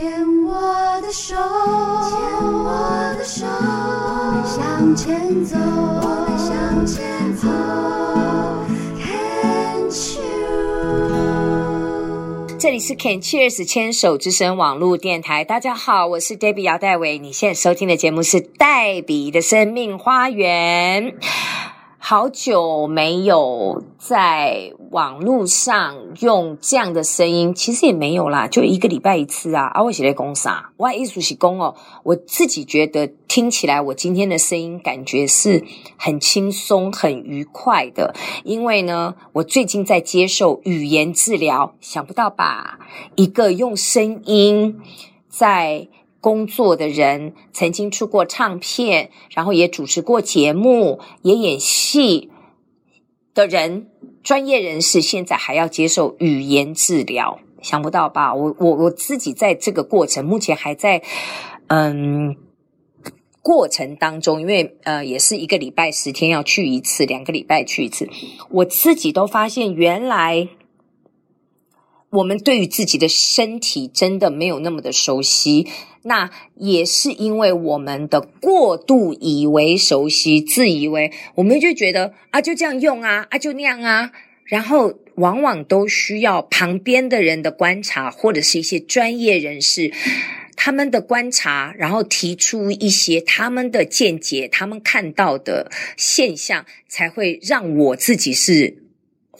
牵我的手，牵我的手，我们向前走，我们向前走。这里是 Can Cheers 牵手之声网络电台，大家好，我是 Debbie 姚代伟，你现在收听的节目是黛比的生命花园。好久没有在网络上用这样的声音，其实也没有啦，就一个礼拜一次啊。啊，我写在公啥？我意思是公哦，我自己觉得听起来，我今天的声音感觉是很轻松、很愉快的，因为呢，我最近在接受语言治疗，想不到吧？一个用声音在。工作的人曾经出过唱片，然后也主持过节目，也演戏的人，专业人士现在还要接受语言治疗，想不到吧？我我我自己在这个过程，目前还在嗯过程当中，因为呃也是一个礼拜十天要去一次，两个礼拜去一次，我自己都发现原来。我们对于自己的身体真的没有那么的熟悉，那也是因为我们的过度以为熟悉，自以为我们就觉得啊，就这样用啊，啊，就那样啊，然后往往都需要旁边的人的观察，或者是一些专业人士他们的观察，然后提出一些他们的见解，他们看到的现象，才会让我自己是。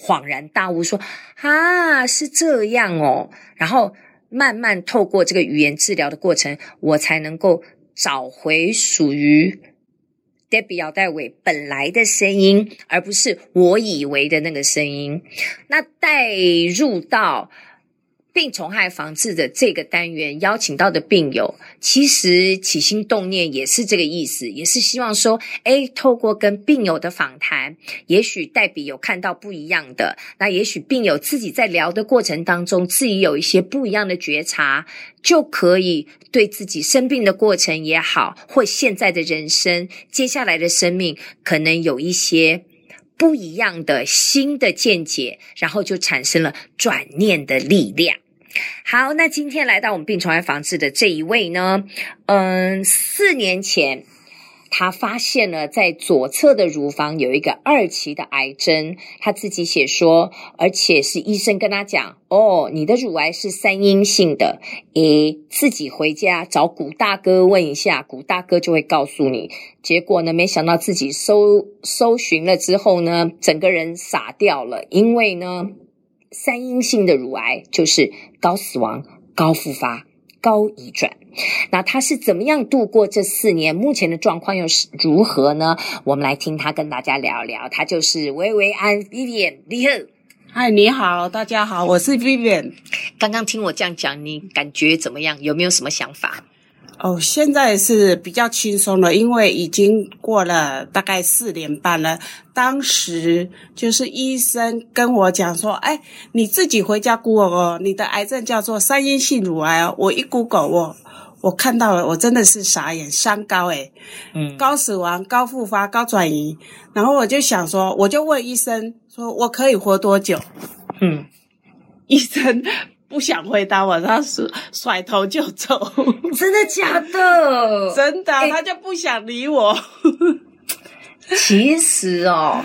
恍然大悟，说：“啊，是这样哦。”然后慢慢透过这个语言治疗的过程，我才能够找回属于 Debbie 姚代伟本来的声音，而不是我以为的那个声音。那带入到。病虫害防治的这个单元邀请到的病友，其实起心动念也是这个意思，也是希望说，诶，透过跟病友的访谈，也许黛比有看到不一样的，那也许病友自己在聊的过程当中，自己有一些不一样的觉察，就可以对自己生病的过程也好，或现在的人生，接下来的生命，可能有一些不一样的新的见解，然后就产生了转念的力量。好，那今天来到我们病虫害防治的这一位呢，嗯，四年前他发现了在左侧的乳房有一个二期的癌症，他自己写说，而且是医生跟他讲，哦，你的乳癌是三阴性的，诶，自己回家找古大哥问一下，古大哥就会告诉你。结果呢，没想到自己搜搜寻了之后呢，整个人傻掉了，因为呢。三阴性的乳癌就是高死亡、高复发、高移转。那他是怎么样度过这四年？目前的状况又是如何呢？我们来听他跟大家聊聊。他就是薇薇安 Vivian，你好，嗨，你好，大家好，我是 Vivian。刚刚听我这样讲，你感觉怎么样？有没有什么想法？哦，现在是比较轻松了，因为已经过了大概四年半了。当时就是医生跟我讲说：“哎，你自己回家 Google 哦，你的癌症叫做三阴性乳癌哦。”我一 Google 我我看到了，我真的是傻眼，三高诶，嗯，高死亡、高复发、高转移。然后我就想说，我就问医生说：“我可以活多久？”嗯，医生。不想回答我，他甩甩头就走。真的假的？真的，他就不想理我。其实哦，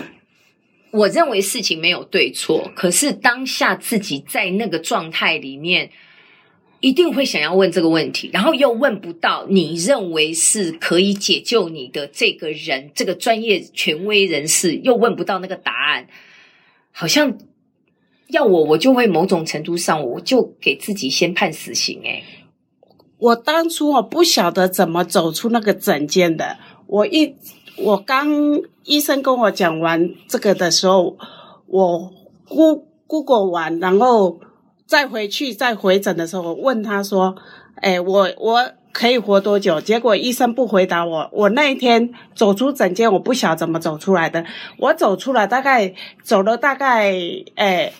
我认为事情没有对错，可是当下自己在那个状态里面，一定会想要问这个问题，然后又问不到你认为是可以解救你的这个人，这个专业权威人士，又问不到那个答案，好像。要我，我就会某种程度上，我就给自己先判死刑。诶，我当初我不晓得怎么走出那个诊间的。我一我刚医生跟我讲完这个的时候，我 Google 完，然后再回去再回诊的时候，我问他说：“诶，我我可以活多久？”结果医生不回答我。我那一天走出诊间，我不晓怎么走出来的。我走出来大概走了大概诶。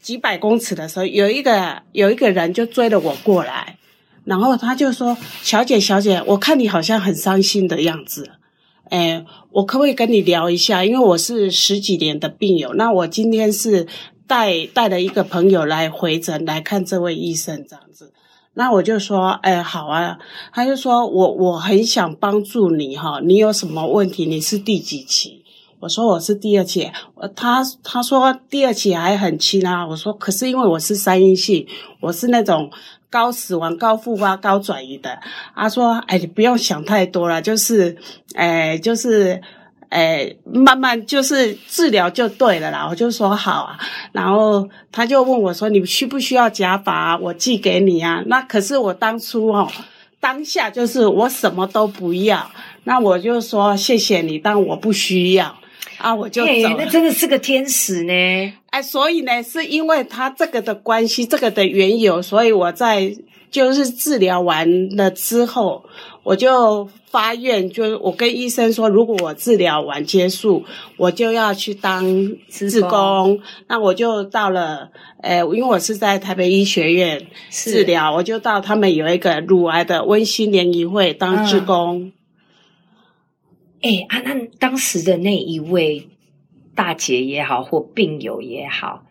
几百公尺的时候，有一个有一个人就追了我过来，然后他就说：“小姐，小姐，我看你好像很伤心的样子，诶，我可不可以跟你聊一下？因为我是十几年的病友，那我今天是带带了一个朋友来回诊来看这位医生这样子。那我就说，哎，好啊。他就说我我很想帮助你哈，你有什么问题？你是第几期？我说我是第二期。他他说第二期还很轻啊。我说可是因为我是三阴性，我是那种高死亡、高复发、高转移的。他说，哎，你不用想太多了，就是，哎，就是。哎，慢慢就是治疗就对了啦。我就说好啊，然后他就问我说：“你需不需要假发啊？我寄给你啊。”那可是我当初哦，当下就是我什么都不要，那我就说谢谢你，但我不需要啊，我就走了。那真的是个天使呢。哎，所以呢，是因为他这个的关系，这个的缘由，所以我在就是治疗完了之后。我就发愿，就我跟医生说，如果我治疗完结束，我就要去当志工。那我就到了，呃，因为我是在台北医学院治疗，我就到他们有一个乳癌的温馨联谊会当志工。哎、啊，那当时的那一位大姐也好，或病友也好。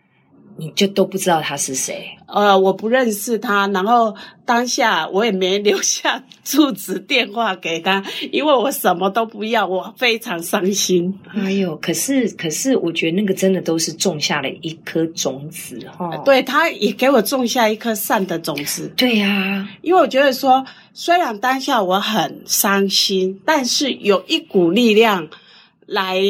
你就都不知道他是谁？呃，我不认识他，然后当下我也没留下住址电话给他，因为我什么都不要，我非常伤心。哎呦，可是可是，我觉得那个真的都是种下了一颗种子哈、哦。对，他也给我种下一颗善的种子。对呀、啊，因为我觉得说，虽然当下我很伤心，但是有一股力量来，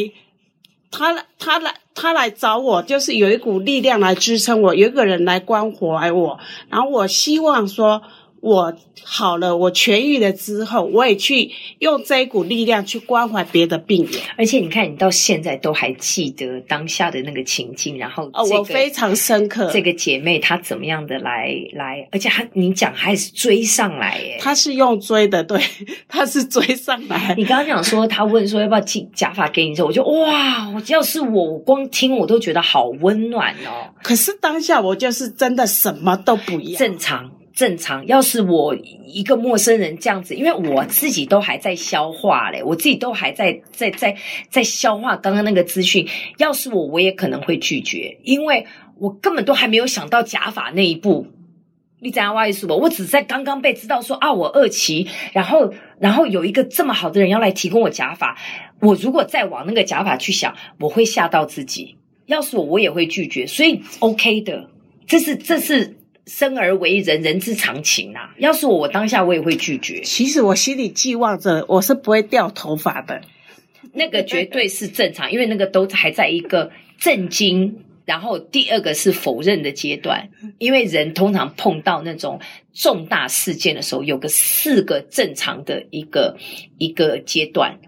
他来他来。他来找我，就是有一股力量来支撑我，有一个人来关怀我，然后我希望说。我好了，我痊愈了之后，我也去用这一股力量去关怀别的病人。而且你看，你到现在都还记得当下的那个情境，然后、这个、哦，我非常深刻。这个姐妹她怎么样的来来，而且她你讲还是追上来耶？她是用追的，对，她是追上来。你刚刚讲说，她问说要不要寄假发给你之后，我就哇，我要是我，我光听我都觉得好温暖哦。可是当下我就是真的什么都不要，正常。正常，要是我一个陌生人这样子，因为我自己都还在消化嘞，我自己都还在在在在消化刚刚那个资讯。要是我，我也可能会拒绝，因为我根本都还没有想到假发那一步。你怎样挖意思不？我只在刚刚被知道说啊，我二期，然后然后有一个这么好的人要来提供我假发，我如果再往那个假发去想，我会吓到自己。要是我，我也会拒绝。所以 OK 的，这是这是。生而为人，人之常情啊！要是我，我当下我也会拒绝。其实我心里寄望着，我是不会掉头发的。那个绝对是正常，因为那个都还在一个震惊，然后第二个是否认的阶段。因为人通常碰到那种重大事件的时候，有个四个正常的一个一个阶段。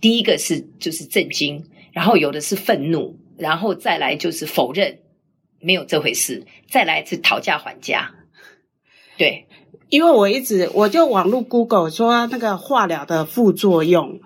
第一个是就是震惊，然后有的是愤怒，然后再来就是否认。没有这回事，再来一次讨价还价。对，因为我一直我就网络 Google 说那个化疗的副作用，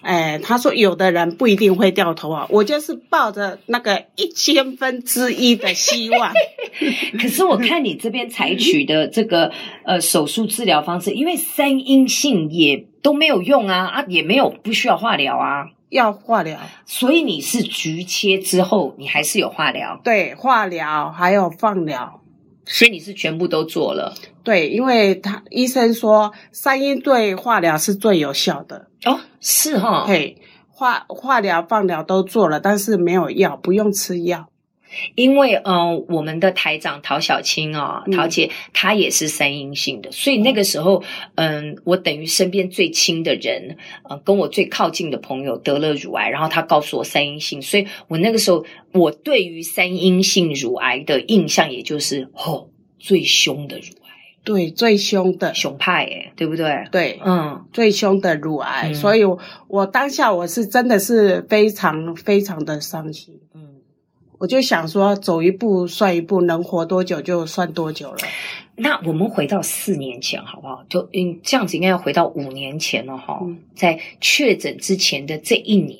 哎，他说有的人不一定会掉头啊，我就是抱着那个一千分之一的希望。可是我看你这边采取的这个呃手术治疗方式，因为三阴性也都没有用啊啊，也没有不需要化疗啊。要化疗，所以你是局切之后，你还是有化疗？对，化疗还有放疗，所以你是全部都做了？对，因为他医生说三阴对化疗是最有效的哦，是哈、哦，嘿，化化疗、放疗都做了，但是没有药，不用吃药。因为，嗯、呃，我们的台长陶小青啊、哦，陶姐她也是三阴性的，所以那个时候，嗯，我等于身边最亲的人，呃，跟我最靠近的朋友得了乳癌，然后他告诉我三阴性，所以我那个时候，我对于三阴性乳癌的印象，也就是，哦，最凶的乳癌，对，最凶的。熊派，哎，对不对？对，嗯，最凶的乳癌，嗯、所以我，我当下我是真的是非常非常的伤心，嗯。我就想说，走一步算一步，能活多久就算多久了。那我们回到四年前好不好？就嗯，这样子应该要回到五年前了哈。嗯、在确诊之前的这一年，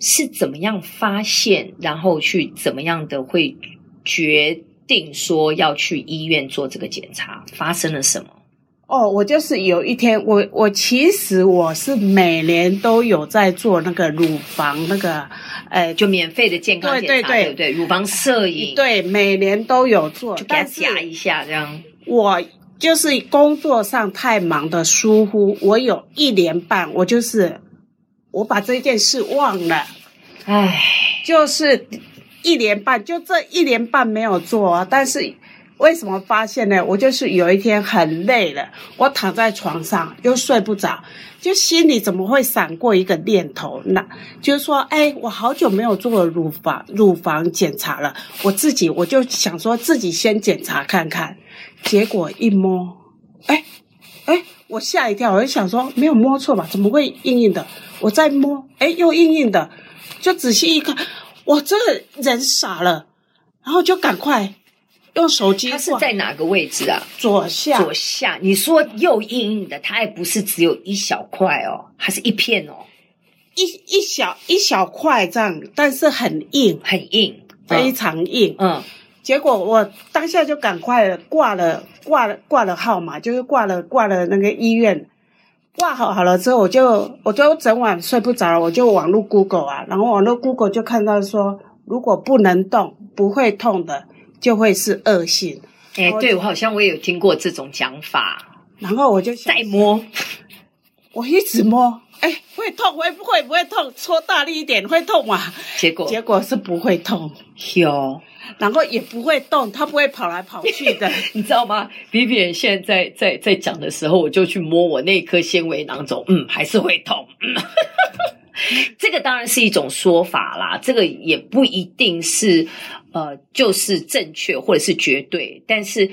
是怎么样发现，然后去怎么样的会决定说要去医院做这个检查？发生了什么？哦，我就是有一天，我我其实我是每年都有在做那个乳房那个，呃，就免费的健康检查，对对对，对对？乳房摄影，对，每年都有做，就给他夹一下这样。我就是工作上太忙的疏忽，我有一年半，我就是我把这件事忘了，唉，就是一年半，就这一年半没有做啊，但是。为什么发现呢？我就是有一天很累了，我躺在床上又睡不着，就心里怎么会闪过一个念头？那就是说，哎，我好久没有做乳房乳房检查了，我自己我就想说自己先检查看看。结果一摸，哎哎，我吓一跳，我就想说没有摸错吧？怎么会硬硬的？我再摸，哎，又硬硬的，就仔细一看，我这个人傻了，然后就赶快。用手机，它是在哪个位置啊？左下，左下。你说又硬硬的，它也不是只有一小块哦，还是一片哦，一一小一小块这样，但是很硬，很硬，非常硬。嗯，结果我当下就赶快挂了挂了挂了号码，就是挂了挂了那个医院，挂好好了之后，我就我就整晚睡不着了，我就网络 Google 啊，然后网络 Google 就看到说，如果不能动，不会痛的。就会是恶性，哎、欸，对，我好像我也有听过这种讲法。然后我就再摸，我一直摸，哎、欸，会痛，会不会不会痛？搓大力一点会痛啊？结果结果是不会痛，有，然后也不会动，它不会跑来跑去的，你知道吗？Vivian 现在在在在讲的时候，我就去摸我那颗纤维囊肿，嗯，还是会痛。嗯 这个当然是一种说法啦，这个也不一定是呃，就是正确或者是绝对，但是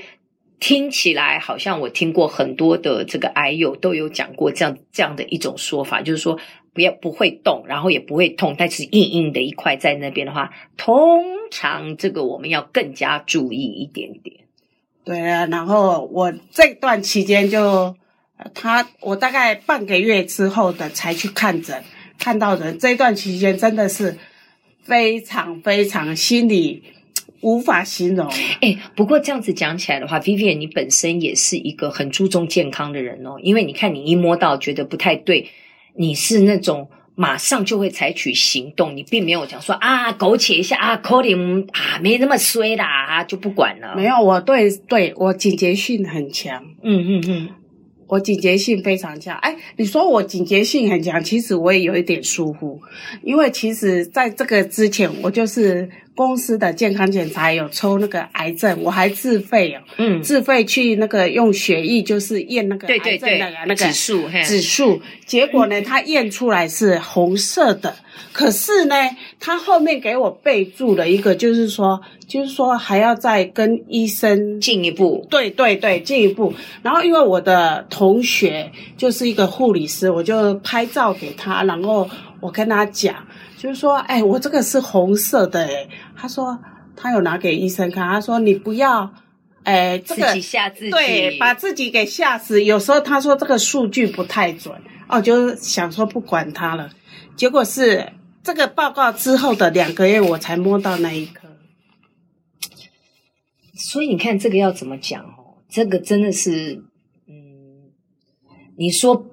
听起来好像我听过很多的这个癌友都有讲过这样这样的一种说法，就是说不要不会动，然后也不会痛，但是硬硬的一块在那边的话，通常这个我们要更加注意一点点。对啊，然后我这段期间就他我大概半个月之后的才去看诊。看到的这段期间真的是非常非常心里无法形容。哎，不过这样子讲起来的话，Vivian，你本身也是一个很注重健康的人哦。因为你看，你一摸到觉得不太对，你是那种马上就会采取行动，你并没有讲说啊，苟且一下啊，可能啊，没那么衰啦，啊，就不管了。没有，我对对我警觉性很强。嗯嗯嗯。我警觉性非常强，哎，你说我警觉性很强，其实我也有一点疏忽，因为其实在这个之前，我就是公司的健康检查有抽那个癌症，我还自费哦，嗯，自费去那个用血液就是验那个癌症的那个指数，指数，结果呢，他验出来是红色的。可是呢，他后面给我备注了一个，就是说，就是说还要再跟医生进一步，对对对，进一步。然后因为我的同学就是一个护理师，我就拍照给他，然后我跟他讲，就是说，哎，我这个是红色的，哎，他说他有拿给医生看，他说你不要，哎，这个自己吓自己，对，把自己给吓死。有时候他说这个数据不太准，哦，就想说不管他了。结果是这个报告之后的两个月，我才摸到那一颗。所以你看，这个要怎么讲哦？这个真的是，嗯，你说，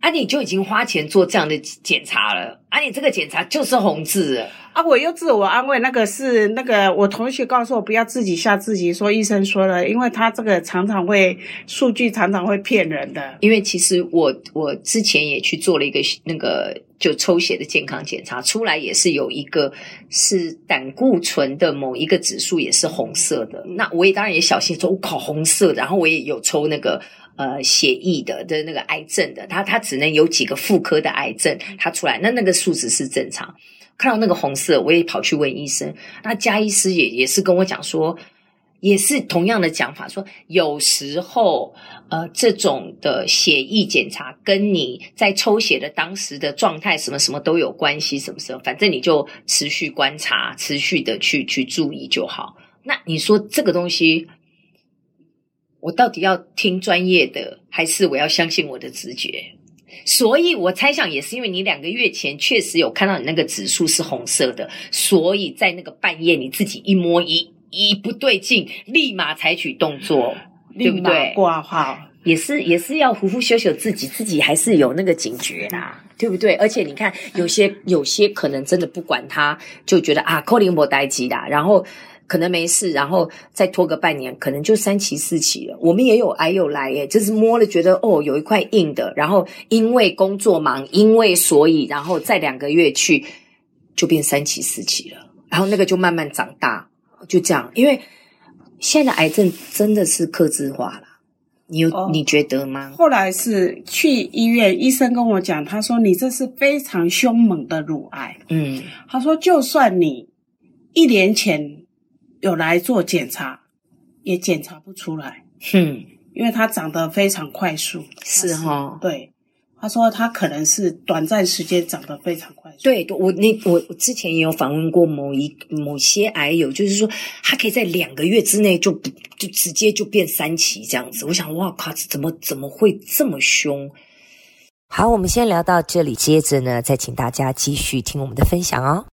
啊，你就已经花钱做这样的检查了，啊，你这个检查就是红字。啊！我又自我安慰，那个是那个我同学告诉我不要自己吓自己，说医生说了，因为他这个常常会数据常常会骗人的。因为其实我我之前也去做了一个那个就抽血的健康检查，出来也是有一个是胆固醇的某一个指数也是红色的。那我也当然也小心说，我靠红色的，然后我也有抽那个呃血液的的那个癌症的，他他只能有几个妇科的癌症，他出来那那个数值是正常。看到那个红色，我也跑去问医生。那家医师也也是跟我讲说，也是同样的讲法，说有时候呃这种的血液检查跟你在抽血的当时的状态什么什么都有关系，什么什么反正你就持续观察，持续的去去注意就好。那你说这个东西，我到底要听专业的，还是我要相信我的直觉？所以我猜想也是因为你两个月前确实有看到你那个指数是红色的，所以在那个半夜你自己一摸一一不对劲，立马采取动作，对不对？挂号也是也是要呼呼秀秀自己，自己还是有那个警觉啦，对不对？而且你看有些有些可能真的不管他，就觉得啊，扣零波待机的，然后。可能没事，然后再拖个半年，可能就三期四期了。我们也有癌友来耶，就是摸了觉得哦有一块硬的，然后因为工作忙，因为所以，然后再两个月去就变三期四期了，然后那个就慢慢长大，就这样。因为现在的癌症真的是克制化了，你有、哦、你觉得吗？后来是去医院，医生跟我讲，他说你这是非常凶猛的乳癌，嗯，他说就算你一年前。有来做检查，也检查不出来。哼，因为它长得非常快速。是哈、哦，对，他说他可能是短暂时间长得非常快速。对，我那我我之前也有访问过某一某些癌友，就是说他可以在两个月之内就就直接就变三期这样子。我想，哇靠，怎么怎么会这么凶？好，我们先聊到这里，接着呢，再请大家继续听我们的分享哦。